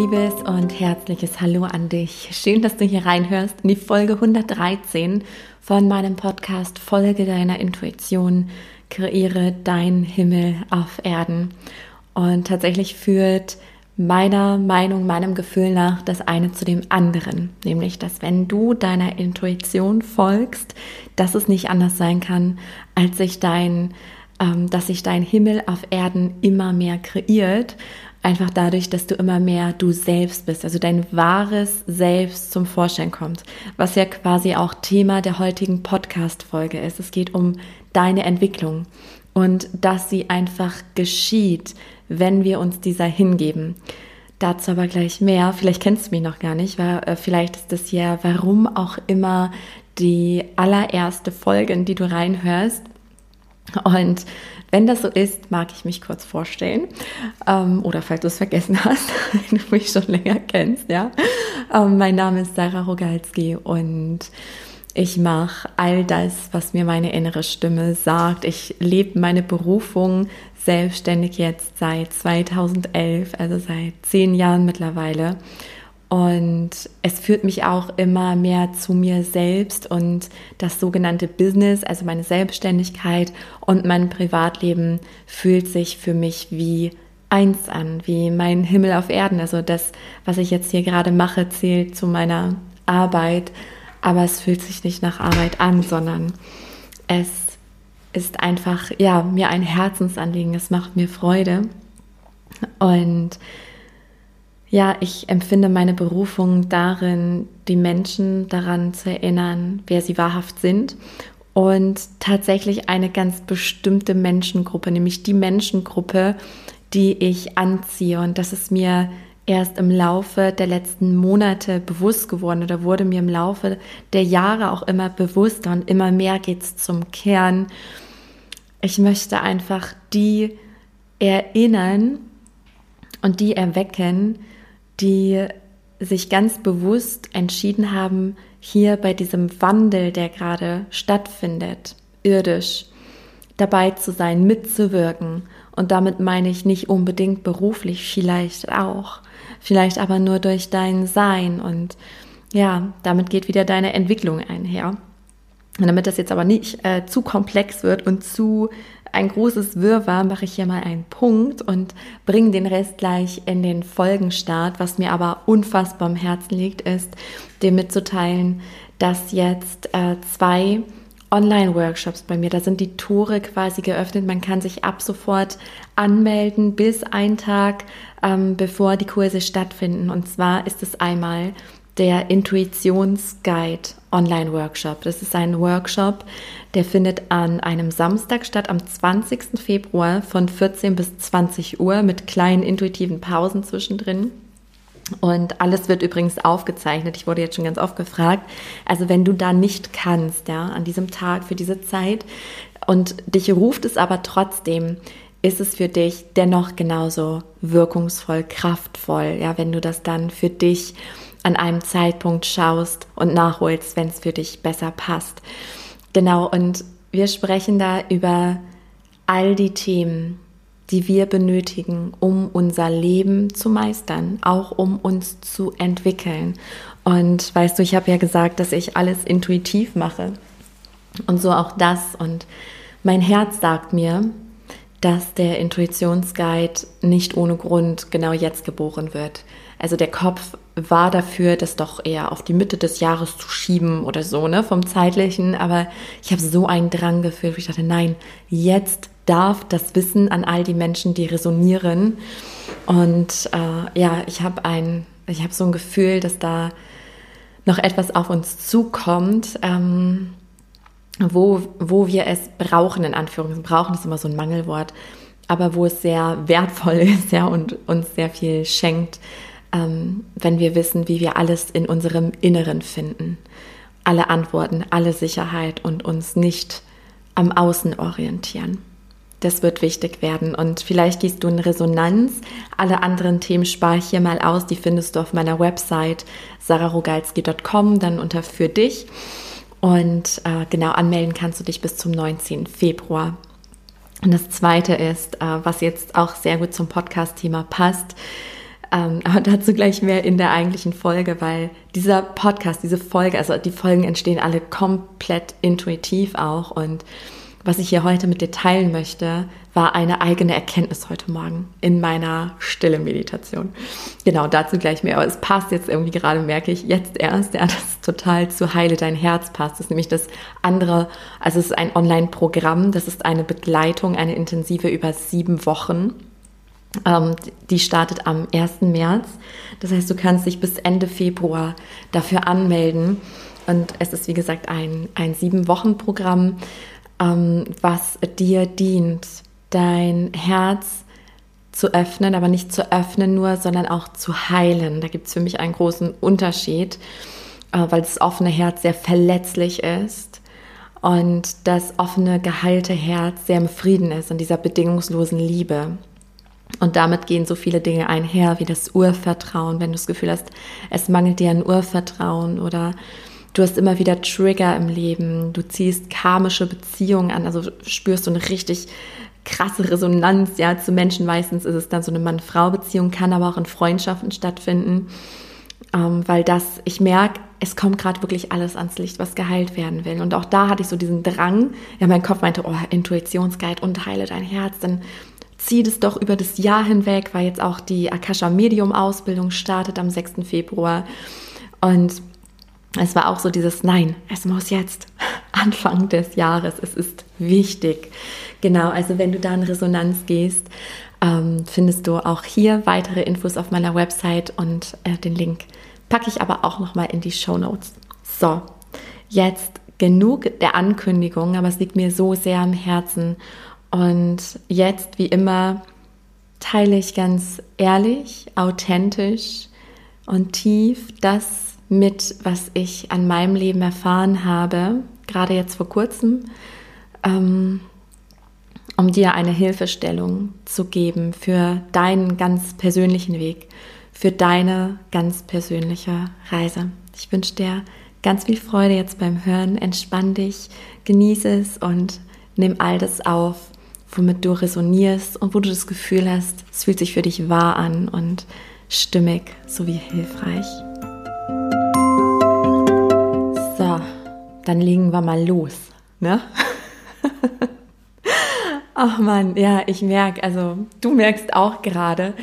liebes und herzliches Hallo an dich. Schön, dass du hier reinhörst in die Folge 113 von meinem Podcast Folge deiner Intuition, kreiere dein Himmel auf Erden. Und tatsächlich führt meiner Meinung, meinem Gefühl nach das eine zu dem anderen. Nämlich, dass wenn du deiner Intuition folgst, dass es nicht anders sein kann, als sich dein, ähm, dass sich dein Himmel auf Erden immer mehr kreiert. Einfach dadurch, dass du immer mehr du selbst bist, also dein wahres Selbst zum Vorschein kommt, was ja quasi auch Thema der heutigen Podcast-Folge ist. Es geht um deine Entwicklung und dass sie einfach geschieht, wenn wir uns dieser hingeben. Dazu aber gleich mehr. Vielleicht kennst du mich noch gar nicht, weil äh, vielleicht ist das ja, warum auch immer, die allererste Folge, in die du reinhörst. Und wenn das so ist, mag ich mich kurz vorstellen. Ähm, oder falls du es vergessen hast, wenn du mich schon länger kennst, ja. Ähm, mein Name ist Sarah Rogalski und ich mache all das, was mir meine innere Stimme sagt. Ich lebe meine Berufung selbstständig jetzt seit 2011, also seit zehn Jahren mittlerweile. Und es führt mich auch immer mehr zu mir selbst und das sogenannte Business, also meine Selbstständigkeit und mein Privatleben fühlt sich für mich wie eins an, wie mein Himmel auf Erden. Also das, was ich jetzt hier gerade mache, zählt zu meiner Arbeit, aber es fühlt sich nicht nach Arbeit an, sondern es ist einfach, ja, mir ein Herzensanliegen, es macht mir Freude. Und ja, ich empfinde meine Berufung darin, die Menschen daran zu erinnern, wer sie wahrhaft sind und tatsächlich eine ganz bestimmte Menschengruppe, nämlich die Menschengruppe, die ich anziehe. Und das ist mir erst im Laufe der letzten Monate bewusst geworden oder wurde mir im Laufe der Jahre auch immer bewusster und immer mehr geht es zum Kern. Ich möchte einfach die erinnern und die erwecken, die sich ganz bewusst entschieden haben, hier bei diesem Wandel, der gerade stattfindet, irdisch, dabei zu sein, mitzuwirken. Und damit meine ich nicht unbedingt beruflich, vielleicht auch, vielleicht aber nur durch dein Sein. Und ja, damit geht wieder deine Entwicklung einher. Und damit das jetzt aber nicht äh, zu komplex wird und zu ein großes Wirrwarr, mache ich hier mal einen Punkt und bringe den Rest gleich in den Folgenstart. Was mir aber unfassbar am Herzen liegt, ist, dir mitzuteilen, dass jetzt äh, zwei Online-Workshops bei mir. Da sind die Tore quasi geöffnet. Man kann sich ab sofort anmelden bis einen Tag, ähm, bevor die Kurse stattfinden. Und zwar ist es einmal der Intuitionsguide Online-Workshop. Das ist ein Workshop, der findet an einem Samstag statt, am 20. Februar von 14 bis 20 Uhr mit kleinen intuitiven Pausen zwischendrin. Und alles wird übrigens aufgezeichnet. Ich wurde jetzt schon ganz oft gefragt. Also wenn du da nicht kannst, ja, an diesem Tag für diese Zeit und dich ruft es aber trotzdem, ist es für dich dennoch genauso wirkungsvoll, kraftvoll, ja, wenn du das dann für dich an einem Zeitpunkt schaust und nachholst, wenn es für dich besser passt. Genau, und wir sprechen da über all die Themen, die wir benötigen, um unser Leben zu meistern, auch um uns zu entwickeln. Und weißt du, ich habe ja gesagt, dass ich alles intuitiv mache und so auch das. Und mein Herz sagt mir, dass der Intuitionsguide nicht ohne Grund genau jetzt geboren wird. Also der Kopf war dafür, das doch eher auf die Mitte des Jahres zu schieben oder so, ne, vom zeitlichen. Aber ich habe so einen Drang gefühlt, wo ich dachte, nein, jetzt darf das Wissen an all die Menschen, die resonieren. Und äh, ja, ich habe ein, ich habe so ein Gefühl, dass da noch etwas auf uns zukommt. Ähm, wo, wo wir es brauchen, in Anführungszeichen. Brauchen ist immer so ein Mangelwort, aber wo es sehr wertvoll ist, ja, und uns sehr viel schenkt, ähm, wenn wir wissen, wie wir alles in unserem Inneren finden. Alle Antworten, alle Sicherheit und uns nicht am Außen orientieren. Das wird wichtig werden. Und vielleicht gehst du in Resonanz. Alle anderen Themen spare ich hier mal aus. Die findest du auf meiner Website sararogalski.com, dann unter für dich. Und äh, genau anmelden kannst du dich bis zum 19. Februar. Und das Zweite ist, äh, was jetzt auch sehr gut zum Podcast-Thema passt, Ähm, aber dazu gleich mehr in der eigentlichen Folge, weil dieser Podcast, diese Folge, also die Folgen entstehen alle komplett intuitiv auch. Und was ich hier heute mit dir teilen möchte, war eine eigene Erkenntnis heute Morgen in meiner stille Meditation. Genau, dazu gleich mehr. Aber es passt jetzt irgendwie gerade, merke ich, jetzt erst, ja, das total zu Heile dein Herz passt. Das ist nämlich das andere, also es ist ein Online-Programm, das ist eine Begleitung, eine intensive über sieben Wochen. Ähm, die startet am 1. März. Das heißt, du kannst dich bis Ende Februar dafür anmelden. Und es ist, wie gesagt, ein, ein Sieben-Wochen-Programm, ähm, was dir dient, dein Herz zu öffnen, aber nicht zu öffnen nur, sondern auch zu heilen. Da gibt es für mich einen großen Unterschied, äh, weil das offene Herz sehr verletzlich ist und das offene, geheilte Herz sehr im Frieden ist, in dieser bedingungslosen Liebe. Und damit gehen so viele Dinge einher, wie das Urvertrauen, wenn du das Gefühl hast, es mangelt dir an Urvertrauen oder du hast immer wieder Trigger im Leben, du ziehst karmische Beziehungen an, also spürst du eine richtig krasse Resonanz, ja, zu Menschen. Meistens ist es dann so eine Mann-Frau-Beziehung, kann aber auch in Freundschaften stattfinden, ähm, weil das, ich merke, es kommt gerade wirklich alles ans Licht, was geheilt werden will. Und auch da hatte ich so diesen Drang, ja, mein Kopf meinte, oh, Intuitionsguide und heile dein Herz, dann zieh das doch über das Jahr hinweg, weil jetzt auch die Akasha Medium Ausbildung startet am 6. Februar. Und es war auch so dieses Nein, es muss jetzt Anfang des Jahres, es ist wichtig. Genau, also wenn du da in Resonanz gehst, ähm, findest du auch hier weitere Infos auf meiner Website und äh, den Link packe ich aber auch nochmal in die Show Notes. So, jetzt genug der Ankündigung, aber es liegt mir so sehr am Herzen. Und jetzt, wie immer, teile ich ganz ehrlich, authentisch und tief das mit, was ich an meinem Leben erfahren habe, gerade jetzt vor kurzem, ähm, um dir eine Hilfestellung zu geben für deinen ganz persönlichen Weg, für deine ganz persönliche Reise. Ich wünsche dir ganz viel Freude jetzt beim Hören. Entspann dich, genieße es und nimm all das auf, womit du resonierst und wo du das Gefühl hast, es fühlt sich für dich wahr an und stimmig sowie hilfreich. dann legen wir mal los, ne? Ach man, ja, ich merke, also du merkst auch gerade,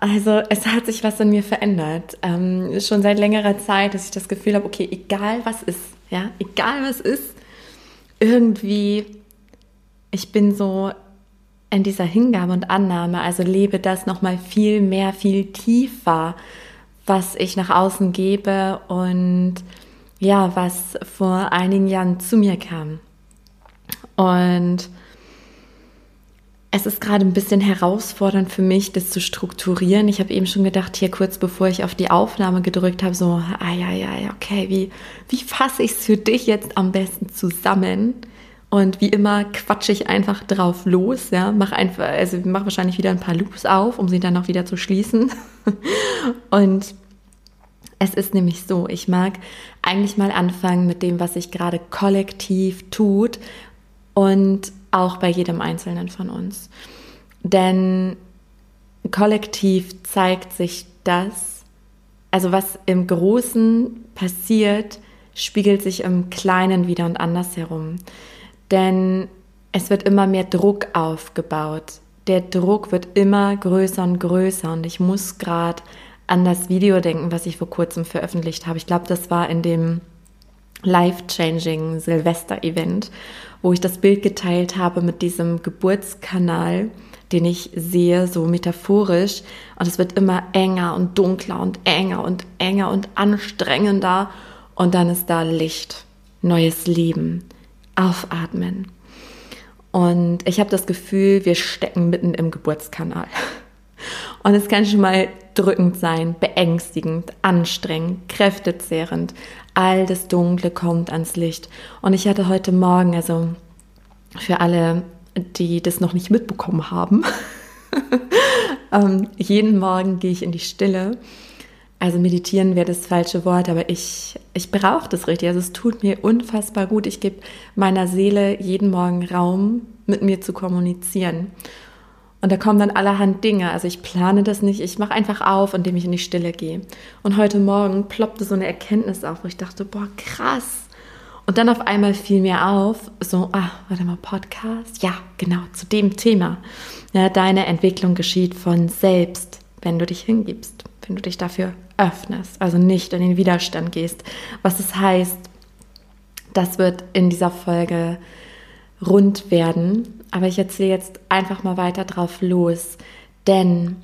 also es hat sich was in mir verändert. Ähm, schon seit längerer Zeit, dass ich das Gefühl habe, okay, egal was ist, ja, egal was ist, irgendwie, ich bin so in dieser Hingabe und Annahme, also lebe das nochmal viel mehr, viel tiefer, was ich nach außen gebe und ja, was vor einigen Jahren zu mir kam. Und es ist gerade ein bisschen herausfordernd für mich, das zu strukturieren. Ich habe eben schon gedacht, hier kurz bevor ich auf die Aufnahme gedrückt habe, so, ah ja, ja, okay, wie, wie fasse ich es für dich jetzt am besten zusammen? Und wie immer quatsche ich einfach drauf los, ja, mach einfach, also mach wahrscheinlich wieder ein paar Loops auf, um sie dann auch wieder zu schließen. Und es ist nämlich so, ich mag eigentlich mal anfangen mit dem, was sich gerade kollektiv tut und auch bei jedem Einzelnen von uns. Denn kollektiv zeigt sich das, also was im Großen passiert, spiegelt sich im Kleinen wieder und andersherum. Denn es wird immer mehr Druck aufgebaut. Der Druck wird immer größer und größer und ich muss gerade an das Video denken, was ich vor kurzem veröffentlicht habe. Ich glaube, das war in dem Life-Changing Silvester-Event, wo ich das Bild geteilt habe mit diesem Geburtskanal, den ich sehe, so metaphorisch. Und es wird immer enger und dunkler und enger und enger und anstrengender. Und dann ist da Licht, neues Leben, aufatmen. Und ich habe das Gefühl, wir stecken mitten im Geburtskanal. Und es kann schon mal drückend sein, beängstigend, anstrengend, kräftezehrend. All das Dunkle kommt ans Licht. Und ich hatte heute Morgen, also für alle, die das noch nicht mitbekommen haben, ähm, jeden Morgen gehe ich in die Stille. Also meditieren wäre das falsche Wort, aber ich, ich brauche das richtig. Also es tut mir unfassbar gut. Ich gebe meiner Seele jeden Morgen Raum, mit mir zu kommunizieren. Und da kommen dann allerhand Dinge. Also ich plane das nicht, ich mache einfach auf, indem ich in die Stille gehe. Und heute Morgen ploppte so eine Erkenntnis auf, wo ich dachte, boah, krass. Und dann auf einmal fiel mir auf, so, ah, warte mal, Podcast? Ja, genau, zu dem Thema. Ja, deine Entwicklung geschieht von selbst, wenn du dich hingibst, wenn du dich dafür öffnest, also nicht in den Widerstand gehst. Was es heißt, das wird in dieser Folge rund werden. Aber ich erzähle jetzt einfach mal weiter drauf los. Denn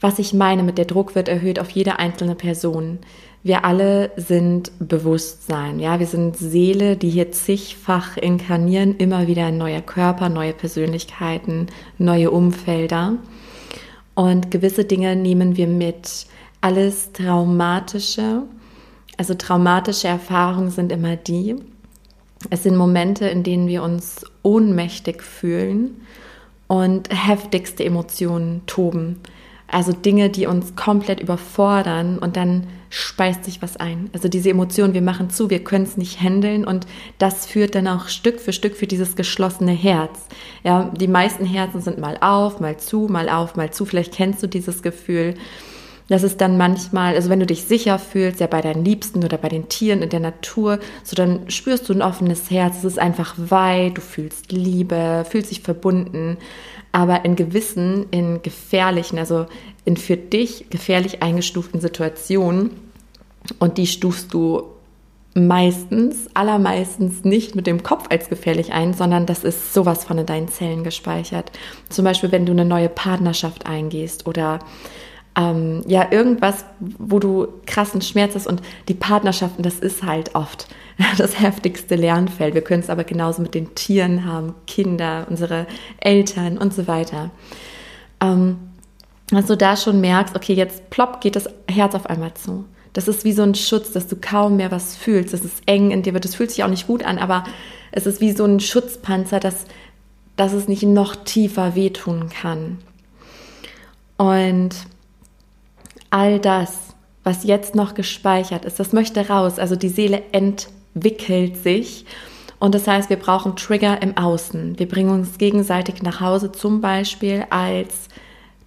was ich meine mit der Druck wird erhöht auf jede einzelne Person. Wir alle sind Bewusstsein, ja, wir sind Seele, die hier zigfach inkarnieren, immer wieder ein neuer Körper, neue Persönlichkeiten, neue Umfelder. Und gewisse Dinge nehmen wir mit. Alles traumatische, also traumatische Erfahrungen sind immer die, es sind Momente, in denen wir uns ohnmächtig fühlen und heftigste Emotionen toben. Also Dinge, die uns komplett überfordern und dann speist sich was ein. Also diese Emotionen, wir machen zu, wir können es nicht handeln und das führt dann auch Stück für Stück für dieses geschlossene Herz. Ja, die meisten Herzen sind mal auf, mal zu, mal auf, mal zu. Vielleicht kennst du dieses Gefühl. Das ist dann manchmal, also wenn du dich sicher fühlst, ja bei deinen Liebsten oder bei den Tieren in der Natur, so dann spürst du ein offenes Herz, es ist einfach weit, du fühlst Liebe, fühlst dich verbunden, aber in gewissen, in gefährlichen, also in für dich gefährlich eingestuften Situationen und die stufst du meistens, allermeistens nicht mit dem Kopf als gefährlich ein, sondern das ist sowas von in deinen Zellen gespeichert. Zum Beispiel, wenn du eine neue Partnerschaft eingehst oder ähm, ja, irgendwas, wo du krassen Schmerz hast und die Partnerschaften, das ist halt oft das heftigste Lernfeld. Wir können es aber genauso mit den Tieren haben, Kinder, unsere Eltern und so weiter. Ähm, dass du da schon merkst, okay, jetzt plopp geht das Herz auf einmal zu. Das ist wie so ein Schutz, dass du kaum mehr was fühlst. Das ist eng in dir, das fühlt sich auch nicht gut an, aber es ist wie so ein Schutzpanzer, dass, dass es nicht noch tiefer wehtun kann. Und all das, was jetzt noch gespeichert ist, das möchte raus. Also die Seele entwickelt sich. Und das heißt, wir brauchen Trigger im Außen. Wir bringen uns gegenseitig nach Hause, zum Beispiel als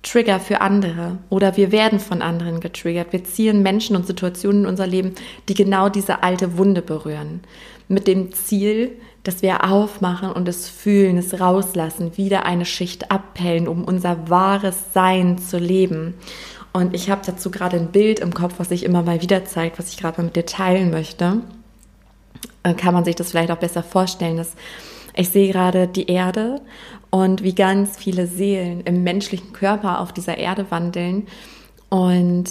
Trigger für andere oder wir werden von anderen getriggert. Wir ziehen Menschen und Situationen in unser Leben, die genau diese alte Wunde berühren. Mit dem Ziel, dass wir aufmachen und es fühlen, es rauslassen, wieder eine Schicht abpellen, um unser wahres Sein zu leben. Und ich habe dazu gerade ein Bild im Kopf, was sich immer mal wieder zeigt, was ich gerade mal mit dir teilen möchte. Dann kann man sich das vielleicht auch besser vorstellen. Dass ich sehe gerade die Erde und wie ganz viele Seelen im menschlichen Körper auf dieser Erde wandeln und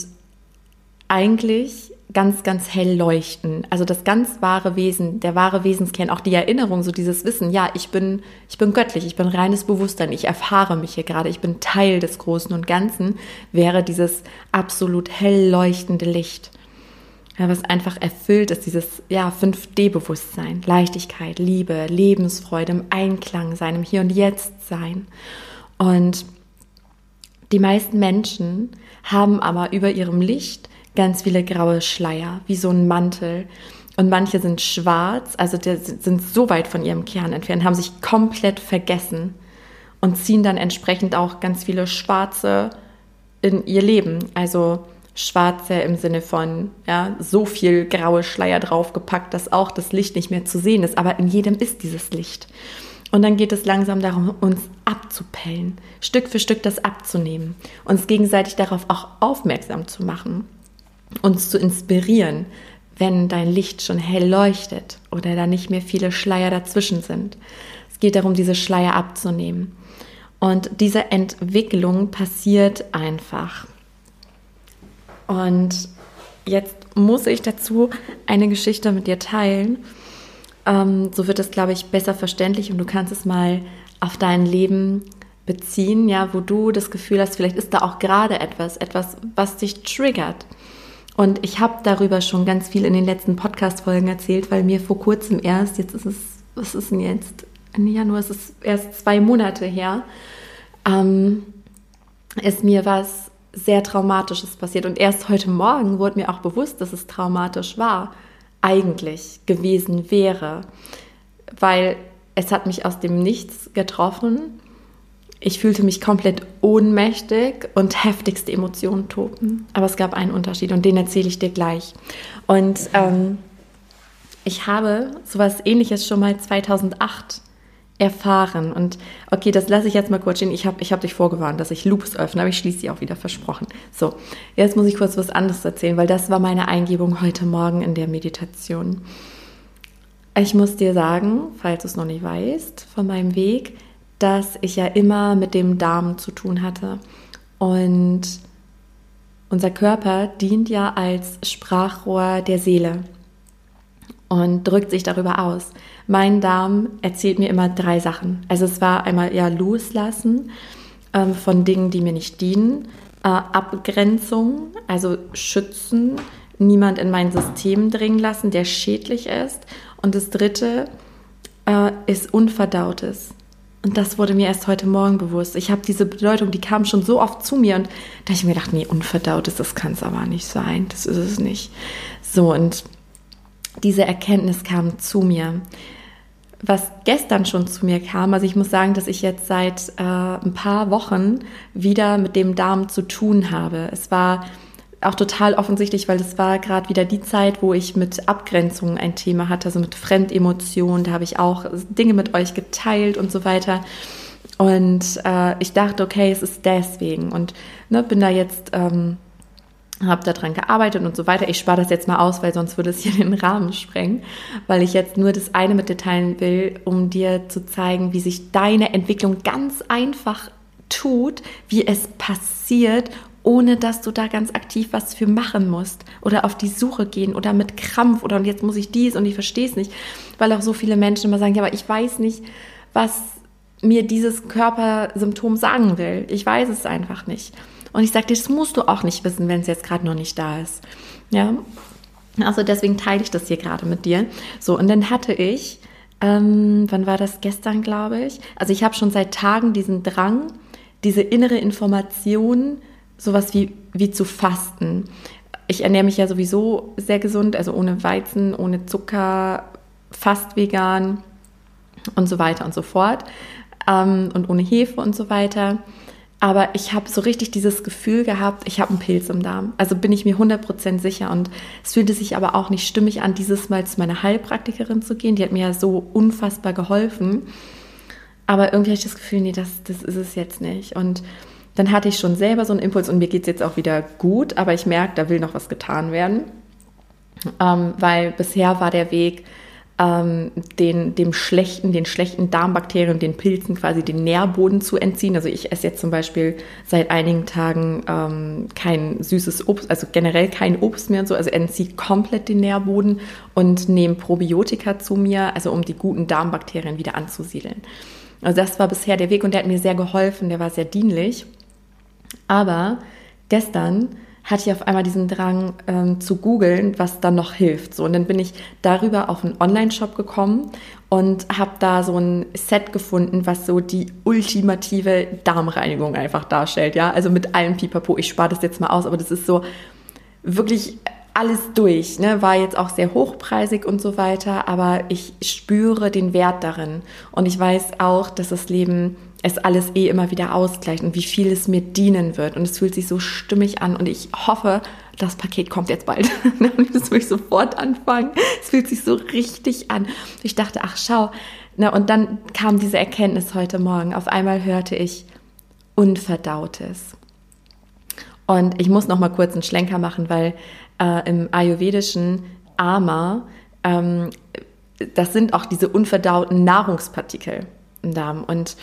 eigentlich ganz, ganz hell leuchten. Also das ganz wahre Wesen, der wahre Wesenskern, auch die Erinnerung, so dieses Wissen, ja, ich bin, ich bin göttlich, ich bin reines Bewusstsein, ich erfahre mich hier gerade, ich bin Teil des Großen und Ganzen, wäre dieses absolut hell leuchtende Licht. Ja, was einfach erfüllt ist, dieses ja, 5D-Bewusstsein, Leichtigkeit, Liebe, Lebensfreude, im Einklang sein, im Hier und Jetzt sein. Und die meisten Menschen haben aber über ihrem Licht ganz viele graue Schleier, wie so ein Mantel. Und manche sind schwarz, also die sind so weit von ihrem Kern entfernt, haben sich komplett vergessen und ziehen dann entsprechend auch ganz viele Schwarze in ihr Leben. Also Schwarze im Sinne von ja, so viel graue Schleier draufgepackt, dass auch das Licht nicht mehr zu sehen ist. Aber in jedem ist dieses Licht. Und dann geht es langsam darum, uns abzupellen, Stück für Stück das abzunehmen, uns gegenseitig darauf auch aufmerksam zu machen uns zu inspirieren, wenn dein Licht schon hell leuchtet oder da nicht mehr viele Schleier dazwischen sind. Es geht darum, diese Schleier abzunehmen. Und diese Entwicklung passiert einfach. Und jetzt muss ich dazu eine Geschichte mit dir teilen. Ähm, so wird es, glaube ich, besser verständlich und du kannst es mal auf dein Leben beziehen, ja, wo du das Gefühl hast, vielleicht ist da auch gerade etwas, etwas, was dich triggert. Und ich habe darüber schon ganz viel in den letzten Podcast-Folgen erzählt, weil mir vor kurzem erst, jetzt ist es, was ist denn jetzt? Im Januar ist es erst zwei Monate her, ähm, ist mir was sehr Traumatisches passiert. Und erst heute Morgen wurde mir auch bewusst, dass es traumatisch war, eigentlich gewesen wäre. Weil es hat mich aus dem Nichts getroffen ich fühlte mich komplett ohnmächtig und heftigste Emotionen toben. Aber es gab einen Unterschied und den erzähle ich dir gleich. Und ähm, ich habe sowas ähnliches schon mal 2008 erfahren. Und okay, das lasse ich jetzt mal kurz stehen. Ich habe ich hab dich vorgewarnt, dass ich Loops öffne, aber ich schließe sie auch wieder versprochen. So, jetzt muss ich kurz was anderes erzählen, weil das war meine Eingebung heute Morgen in der Meditation. Ich muss dir sagen, falls du es noch nicht weißt, von meinem Weg, dass ich ja immer mit dem Darm zu tun hatte. Und unser Körper dient ja als Sprachrohr der Seele und drückt sich darüber aus. Mein Darm erzählt mir immer drei Sachen. Also es war einmal ja loslassen ähm, von Dingen, die mir nicht dienen, äh, Abgrenzung, also schützen, niemand in mein System dringen lassen, der schädlich ist. Und das dritte äh, ist Unverdautes. Und das wurde mir erst heute Morgen bewusst. Ich habe diese Bedeutung, die kam schon so oft zu mir und da habe ich mir gedacht, nee, unverdautes, das kann es aber nicht sein. Das ist es nicht. So, und diese Erkenntnis kam zu mir. Was gestern schon zu mir kam, also ich muss sagen, dass ich jetzt seit äh, ein paar Wochen wieder mit dem Darm zu tun habe. Es war auch total offensichtlich, weil es war gerade wieder die Zeit, wo ich mit Abgrenzungen ein Thema hatte, also mit Fremdemotionen. Da habe ich auch Dinge mit euch geteilt und so weiter. Und äh, ich dachte, okay, es ist deswegen. Und ne, bin da jetzt ähm, habe daran gearbeitet und so weiter. Ich spare das jetzt mal aus, weil sonst würde es hier den Rahmen sprengen, weil ich jetzt nur das eine mit dir teilen will, um dir zu zeigen, wie sich deine Entwicklung ganz einfach tut, wie es passiert, ohne dass du da ganz aktiv was für machen musst oder auf die Suche gehen oder mit Krampf oder und jetzt muss ich dies und ich verstehe es nicht, weil auch so viele Menschen immer sagen, ja, aber ich weiß nicht, was mir dieses Körpersymptom sagen will. Ich weiß es einfach nicht. Und ich sage dir, das musst du auch nicht wissen, wenn es jetzt gerade noch nicht da ist. Ja, also deswegen teile ich das hier gerade mit dir. So, und dann hatte ich, ähm, wann war das gestern, glaube ich? Also ich habe schon seit Tagen diesen Drang, diese innere Information, sowas wie, wie zu fasten. Ich ernähre mich ja sowieso sehr gesund, also ohne Weizen, ohne Zucker, fast vegan und so weiter und so fort. Ähm, und ohne Hefe und so weiter. Aber ich habe so richtig dieses Gefühl gehabt, ich habe einen Pilz im Darm. Also bin ich mir 100% sicher. Und es fühlte sich aber auch nicht stimmig an, dieses Mal zu meiner Heilpraktikerin zu gehen. Die hat mir ja so unfassbar geholfen. Aber irgendwie habe ich das Gefühl, nee, das, das ist es jetzt nicht. Und dann hatte ich schon selber so einen Impuls und mir geht es jetzt auch wieder gut, aber ich merke, da will noch was getan werden. Ähm, weil bisher war der Weg, ähm, den, dem schlechten, den schlechten Darmbakterien, den Pilzen quasi den Nährboden zu entziehen. Also ich esse jetzt zum Beispiel seit einigen Tagen ähm, kein süßes Obst, also generell kein Obst mehr und so, also entziehe komplett den Nährboden und nehme Probiotika zu mir, also um die guten Darmbakterien wieder anzusiedeln. Also das war bisher der Weg und der hat mir sehr geholfen, der war sehr dienlich. Aber gestern hatte ich auf einmal diesen Drang ähm, zu googeln, was dann noch hilft. So, und dann bin ich darüber auf einen Online-Shop gekommen und habe da so ein Set gefunden, was so die ultimative Darmreinigung einfach darstellt. Ja, also mit allem Pipapo. Ich spare das jetzt mal aus, aber das ist so wirklich alles durch. Ne? War jetzt auch sehr hochpreisig und so weiter, aber ich spüre den Wert darin und ich weiß auch, dass das Leben es alles eh immer wieder ausgleicht und wie viel es mir dienen wird. Und es fühlt sich so stimmig an und ich hoffe, das Paket kommt jetzt bald. das will ich sofort anfangen. Es fühlt sich so richtig an. Ich dachte, ach schau. Na, und dann kam diese Erkenntnis heute Morgen. Auf einmal hörte ich Unverdautes. Und ich muss noch mal kurz einen Schlenker machen, weil äh, im ayurvedischen Ama, ähm, das sind auch diese unverdauten Nahrungspartikel im Darm. Und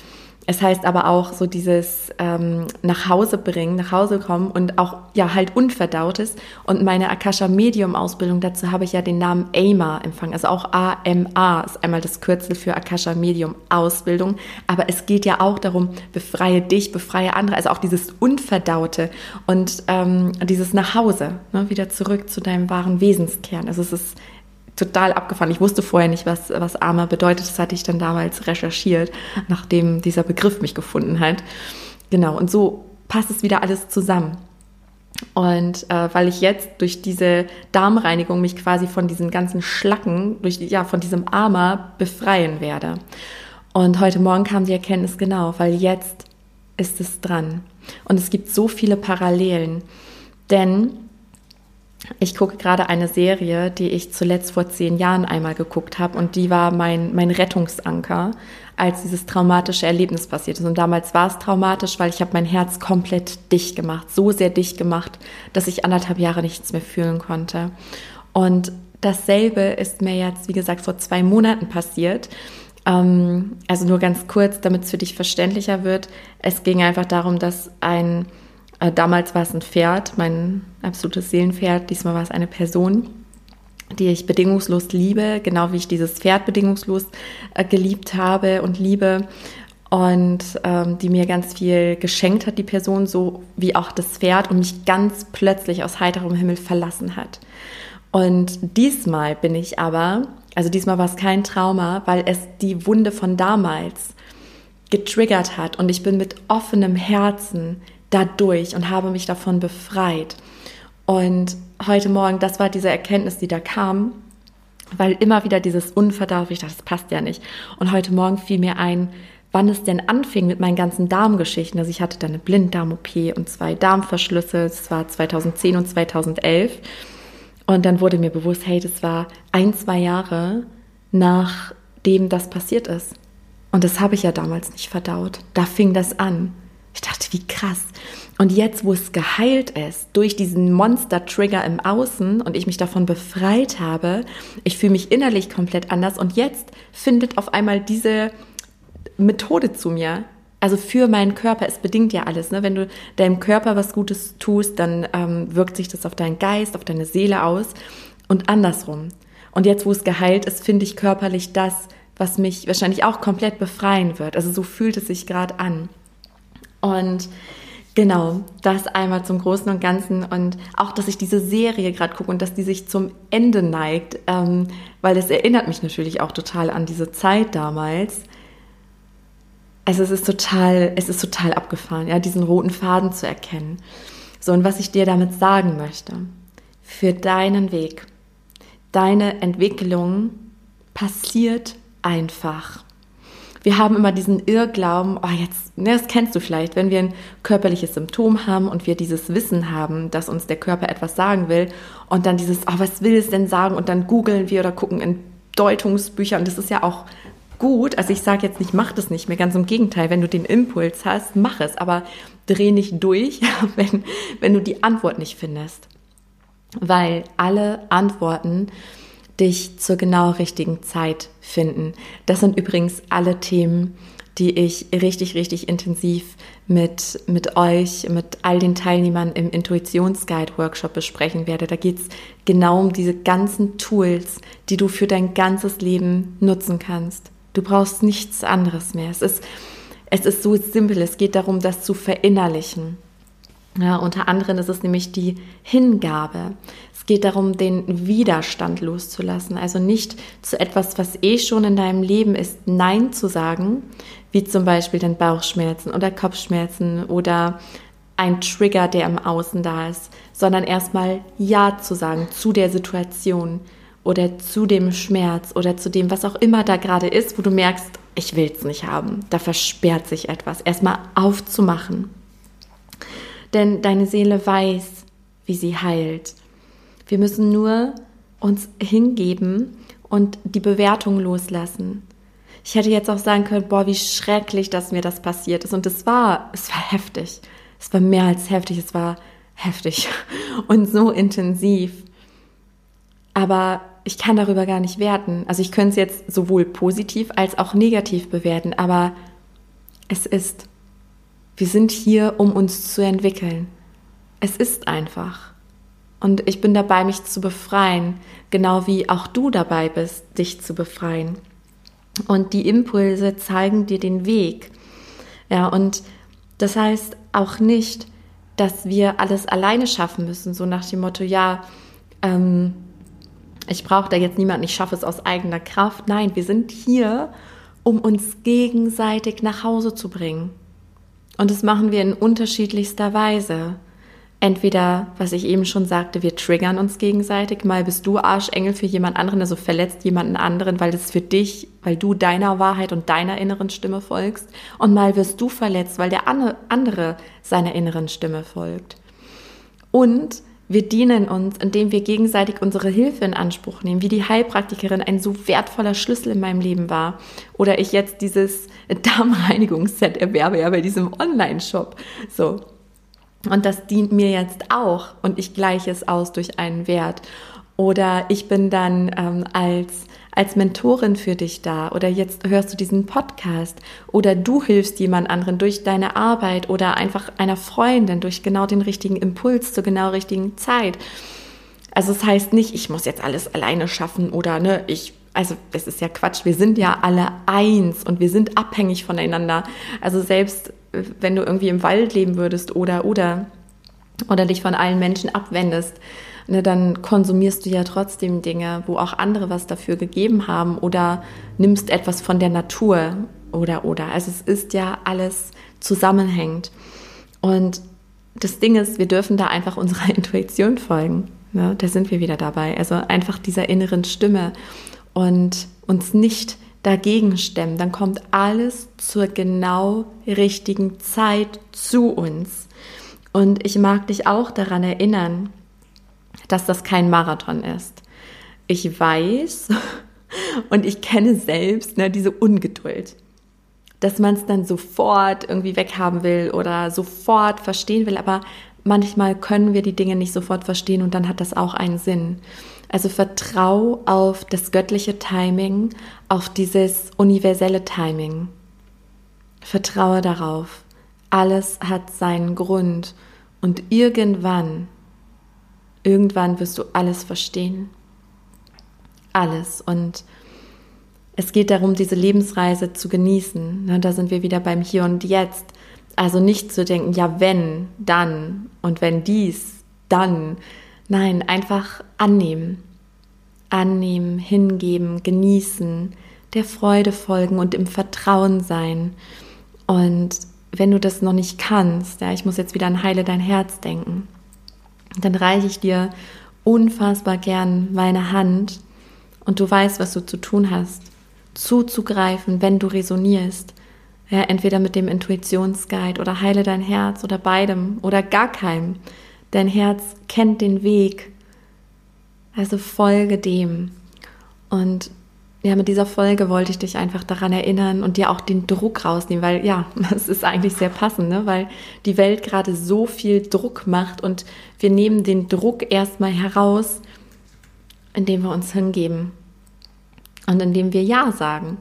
es heißt aber auch so dieses ähm, nach Hause bringen, nach Hause kommen und auch ja halt unverdautes. Und meine Akasha Medium Ausbildung dazu habe ich ja den Namen AMA empfangen, also auch AMA ist einmal das Kürzel für Akasha Medium Ausbildung. Aber es geht ja auch darum, befreie dich, befreie andere, also auch dieses Unverdaute und ähm, dieses nach Hause, ne, wieder zurück zu deinem wahren Wesenskern. Also es ist total abgefahren. Ich wusste vorher nicht, was, was Armer bedeutet. Das hatte ich dann damals recherchiert, nachdem dieser Begriff mich gefunden hat. Genau, und so passt es wieder alles zusammen. Und äh, weil ich jetzt durch diese Darmreinigung mich quasi von diesen ganzen Schlacken, durch ja, von diesem Armer befreien werde. Und heute Morgen kam die Erkenntnis genau, weil jetzt ist es dran. Und es gibt so viele Parallelen. Denn ich gucke gerade eine Serie, die ich zuletzt vor zehn Jahren einmal geguckt habe und die war mein, mein Rettungsanker, als dieses traumatische Erlebnis passiert ist. Und damals war es traumatisch, weil ich habe mein Herz komplett dicht gemacht, so sehr dicht gemacht, dass ich anderthalb Jahre nichts mehr fühlen konnte. Und dasselbe ist mir jetzt, wie gesagt, vor zwei Monaten passiert. Ähm, also nur ganz kurz, damit es für dich verständlicher wird. Es ging einfach darum, dass ein damals war es ein Pferd, mein absolutes Seelenpferd. Diesmal war es eine Person, die ich bedingungslos liebe, genau wie ich dieses Pferd bedingungslos äh, geliebt habe und liebe. Und ähm, die mir ganz viel geschenkt hat, die Person, so wie auch das Pferd und mich ganz plötzlich aus heiterem Himmel verlassen hat. Und diesmal bin ich aber, also diesmal war es kein Trauma, weil es die Wunde von damals getriggert hat und ich bin mit offenem Herzen dadurch und habe mich davon befreit. Und heute Morgen, das war diese Erkenntnis, die da kam, weil immer wieder dieses Unverdaut, ich dachte, das passt ja nicht. Und heute Morgen fiel mir ein, wann es denn anfing mit meinen ganzen Darmgeschichten. Also ich hatte dann eine Blinddarm-OP und zwei Darmverschlüsse. Das war 2010 und 2011. Und dann wurde mir bewusst, hey, das war ein, zwei Jahre nachdem das passiert ist. Und das habe ich ja damals nicht verdaut. Da fing das an. Ich dachte, wie krass. Und jetzt, wo es geheilt ist, durch diesen Monster-Trigger im Außen und ich mich davon befreit habe, ich fühle mich innerlich komplett anders und jetzt findet auf einmal diese Methode zu mir. Also für meinen Körper, es bedingt ja alles. Ne? Wenn du deinem Körper was Gutes tust, dann ähm, wirkt sich das auf deinen Geist, auf deine Seele aus und andersrum. Und jetzt, wo es geheilt ist, finde ich körperlich das, was mich wahrscheinlich auch komplett befreien wird. Also so fühlt es sich gerade an. Und genau, das einmal zum Großen und Ganzen und auch, dass ich diese Serie gerade gucke und dass die sich zum Ende neigt, ähm, weil es erinnert mich natürlich auch total an diese Zeit damals. Also es ist total, es ist total abgefahren, ja, diesen roten Faden zu erkennen. So, und was ich dir damit sagen möchte, für deinen Weg, deine Entwicklung passiert einfach wir haben immer diesen Irrglauben, oh jetzt, ne, das kennst du vielleicht, wenn wir ein körperliches Symptom haben und wir dieses Wissen haben, dass uns der Körper etwas sagen will und dann dieses, oh, was will es denn sagen und dann googeln wir oder gucken in Deutungsbücher und das ist ja auch gut. Also ich sage jetzt nicht, mach das nicht mehr, ganz im Gegenteil, wenn du den Impuls hast, mach es, aber dreh nicht durch, wenn, wenn du die Antwort nicht findest. Weil alle Antworten dich zur genau richtigen Zeit finden. Das sind übrigens alle Themen, die ich richtig, richtig intensiv mit, mit euch, mit all den Teilnehmern im Intuitionsguide-Workshop besprechen werde. Da geht es genau um diese ganzen Tools, die du für dein ganzes Leben nutzen kannst. Du brauchst nichts anderes mehr. Es ist, es ist so simpel. Es geht darum, das zu verinnerlichen. Ja, unter anderem ist es nämlich die Hingabe. Es geht darum, den Widerstand loszulassen. Also nicht zu etwas, was eh schon in deinem Leben ist, Nein zu sagen, wie zum Beispiel den Bauchschmerzen oder Kopfschmerzen oder ein Trigger, der im Außen da ist, sondern erstmal Ja zu sagen zu der Situation oder zu dem Schmerz oder zu dem, was auch immer da gerade ist, wo du merkst, ich will es nicht haben. Da versperrt sich etwas. Erstmal aufzumachen. Denn deine Seele weiß, wie sie heilt. Wir müssen nur uns hingeben und die Bewertung loslassen. Ich hätte jetzt auch sagen können, boah, wie schrecklich, dass mir das passiert ist. Und es war, es war heftig. Es war mehr als heftig, es war heftig und so intensiv. Aber ich kann darüber gar nicht werten. Also ich könnte es jetzt sowohl positiv als auch negativ bewerten, aber es ist. Wir sind hier, um uns zu entwickeln. Es ist einfach. Und ich bin dabei, mich zu befreien, genau wie auch du dabei bist, dich zu befreien. Und die Impulse zeigen dir den Weg. Ja, und das heißt auch nicht, dass wir alles alleine schaffen müssen, so nach dem Motto, ja, ähm, ich brauche da jetzt niemanden, ich schaffe es aus eigener Kraft. Nein, wir sind hier, um uns gegenseitig nach Hause zu bringen. Und das machen wir in unterschiedlichster Weise. Entweder, was ich eben schon sagte, wir triggern uns gegenseitig, mal bist du Arschengel für jemand anderen, also verletzt jemanden anderen, weil das für dich, weil du deiner Wahrheit und deiner inneren Stimme folgst, und mal wirst du verletzt, weil der andere seiner inneren Stimme folgt. Und wir dienen uns, indem wir gegenseitig unsere Hilfe in Anspruch nehmen, wie die Heilpraktikerin ein so wertvoller Schlüssel in meinem Leben war. Oder ich jetzt dieses Darmreinigungsset erwerbe ja bei diesem Online-Shop. So. Und das dient mir jetzt auch. Und ich gleiche es aus durch einen Wert. Oder ich bin dann ähm, als als Mentorin für dich da. Oder jetzt hörst du diesen Podcast. Oder du hilfst jemand anderen durch deine Arbeit. Oder einfach einer Freundin durch genau den richtigen Impuls zur genau richtigen Zeit. Also es das heißt nicht, ich muss jetzt alles alleine schaffen. Oder ne, ich also es ist ja Quatsch, wir sind ja alle eins. Und wir sind abhängig voneinander. Also selbst wenn du irgendwie im Wald leben würdest oder oder oder dich von allen Menschen abwendest, ne, dann konsumierst du ja trotzdem Dinge, wo auch andere was dafür gegeben haben oder nimmst etwas von der Natur oder oder. Also es ist ja alles zusammenhängend. Und das Ding ist, wir dürfen da einfach unserer Intuition folgen. Ne? Da sind wir wieder dabei. Also einfach dieser inneren Stimme und uns nicht dagegen stemmen. Dann kommt alles zur genau richtigen Zeit zu uns. Und ich mag dich auch daran erinnern, dass das kein Marathon ist. Ich weiß und ich kenne selbst ne, diese Ungeduld, dass man es dann sofort irgendwie weghaben will oder sofort verstehen will, aber manchmal können wir die Dinge nicht sofort verstehen und dann hat das auch einen Sinn. Also vertrau auf das göttliche Timing, auf dieses universelle Timing. Vertraue darauf. Alles hat seinen Grund und irgendwann Irgendwann wirst du alles verstehen. Alles. Und es geht darum, diese Lebensreise zu genießen. Ne, da sind wir wieder beim Hier und Jetzt. Also nicht zu denken, ja, wenn, dann und wenn dies, dann. Nein, einfach annehmen. Annehmen, hingeben, genießen, der Freude folgen und im Vertrauen sein. Und wenn du das noch nicht kannst, ja, ich muss jetzt wieder an Heile dein Herz denken dann reiche ich dir unfassbar gern meine Hand und du weißt, was du zu tun hast, zuzugreifen, wenn du resonierst. Ja, entweder mit dem Intuitionsguide oder heile dein Herz oder beidem oder gar keinem. Dein Herz kennt den Weg. Also folge dem. Und ja, mit dieser Folge wollte ich dich einfach daran erinnern und dir auch den Druck rausnehmen, weil ja, das ist eigentlich sehr passend, ne? weil die Welt gerade so viel Druck macht und wir nehmen den Druck erstmal heraus, indem wir uns hingeben und indem wir Ja sagen.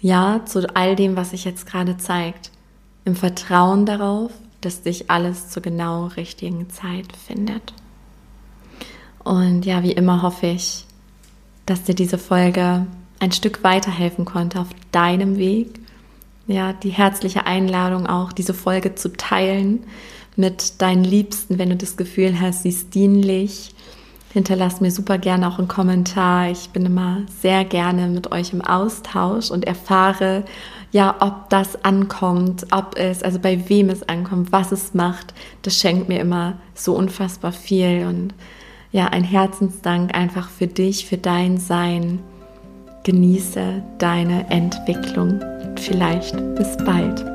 Ja zu all dem, was sich jetzt gerade zeigt, im Vertrauen darauf, dass sich alles zur genau richtigen Zeit findet. Und ja, wie immer hoffe ich, dass dir diese Folge ein Stück weiterhelfen konnte auf deinem Weg. Ja, die herzliche Einladung auch, diese Folge zu teilen mit deinen Liebsten, wenn du das Gefühl hast, sie ist dienlich. Hinterlass mir super gerne auch einen Kommentar. Ich bin immer sehr gerne mit euch im Austausch und erfahre, ja, ob das ankommt, ob es, also bei wem es ankommt, was es macht. Das schenkt mir immer so unfassbar viel und ja, ein Herzensdank einfach für dich, für dein Sein. Genieße deine Entwicklung. Vielleicht bis bald.